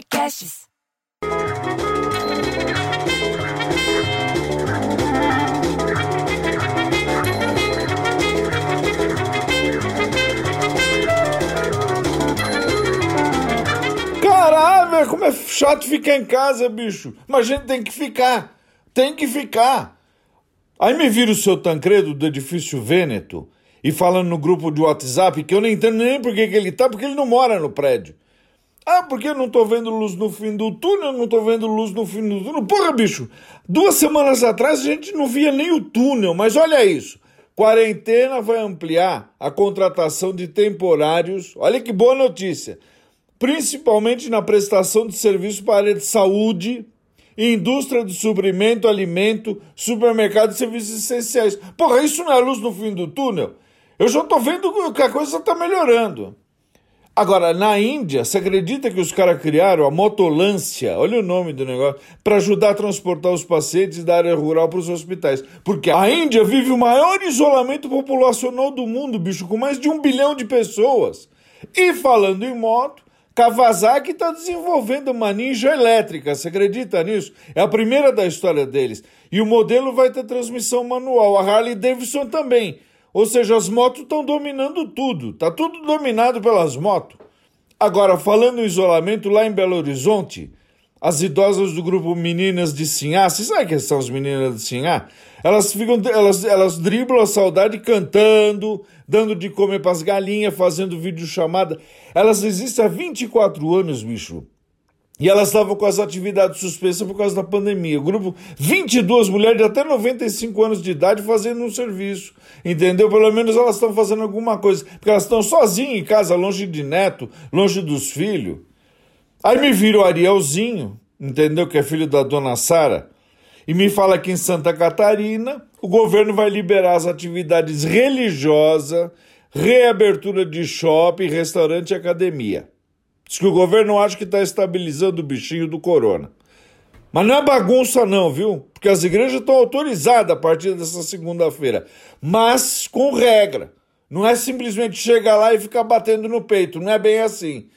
Podcasts. Caralho, como é chato ficar em casa, bicho. Mas a gente tem que ficar. Tem que ficar. Aí me vira o seu Tancredo do edifício Vêneto e falando no grupo de WhatsApp que eu não entendo nem por que, ele tá, porque ele não mora no prédio. Ah, porque eu não tô vendo luz no fim do túnel, não tô vendo luz no fim do túnel. Porra, bicho, duas semanas atrás a gente não via nem o túnel, mas olha isso. Quarentena vai ampliar a contratação de temporários. Olha que boa notícia. Principalmente na prestação de serviços para a área de saúde, indústria de suprimento, alimento, supermercado e serviços essenciais. Porra, isso não é luz no fim do túnel? Eu já tô vendo que a coisa tá melhorando. Agora, na Índia, você acredita que os caras criaram a motolância, olha o nome do negócio, para ajudar a transportar os pacientes da área rural para os hospitais? Porque a Índia vive o maior isolamento populacional do mundo, bicho, com mais de um bilhão de pessoas. E falando em moto, Kawasaki está desenvolvendo uma ninja elétrica, você acredita nisso? É a primeira da história deles. E o modelo vai ter transmissão manual, a Harley Davidson também. Ou seja, as motos estão dominando tudo, tá tudo dominado pelas motos. Agora, falando em isolamento, lá em Belo Horizonte, as idosas do grupo Meninas de Sinhá, você sabe que são as meninas de Sinhá? Elas ficam, elas, elas driblam a saudade cantando, dando de comer para as galinhas, fazendo videochamada. Elas existem há 24 anos, bicho. E elas estavam com as atividades suspensas por causa da pandemia. O grupo, 22 mulheres de até 95 anos de idade fazendo um serviço. Entendeu? Pelo menos elas estão fazendo alguma coisa. Porque elas estão sozinhas em casa, longe de neto, longe dos filhos. Aí me vira o Arielzinho, entendeu? Que é filho da dona Sara. E me fala que em Santa Catarina o governo vai liberar as atividades religiosas, reabertura de shopping, restaurante e academia. Diz que o governo acha que está estabilizando o bichinho do corona. Mas não é bagunça, não, viu? Porque as igrejas estão autorizadas a partir dessa segunda-feira. Mas com regra. Não é simplesmente chegar lá e ficar batendo no peito. Não é bem assim.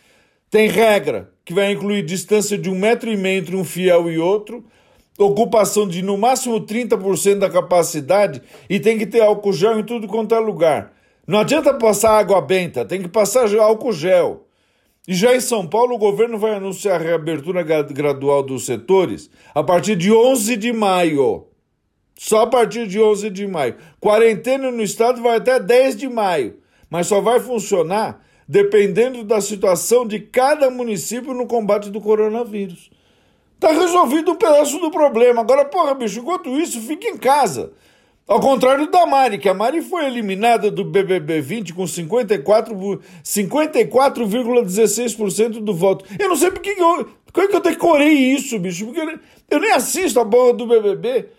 Tem regra, que vai incluir distância de um metro e meio entre um fiel e outro, ocupação de no máximo 30% da capacidade e tem que ter álcool gel em tudo quanto é lugar. Não adianta passar água benta, tem que passar álcool gel. E já em São Paulo, o governo vai anunciar a reabertura gradual dos setores a partir de 11 de maio. Só a partir de 11 de maio. Quarentena no estado vai até 10 de maio, mas só vai funcionar dependendo da situação de cada município no combate do coronavírus. Tá resolvido um pedaço do problema. Agora, porra, bicho, enquanto isso, fica em casa. Ao contrário da Mari, que a Mari foi eliminada do BBB 20 com 54,16% 54, do voto. Eu não sei por que eu, é que eu decorei isso, bicho, porque eu, eu nem assisto a bola do BBB.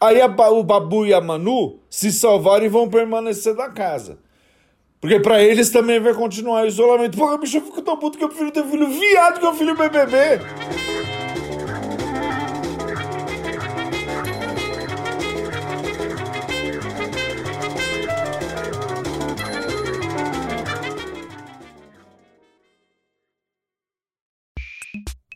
Aí a, o Babu e a Manu se salvaram e vão permanecer da casa. Porque para eles também vai continuar o isolamento. Porra, bicho, eu fico tão puto que eu prefiro ter filho viado que eu filho BBB.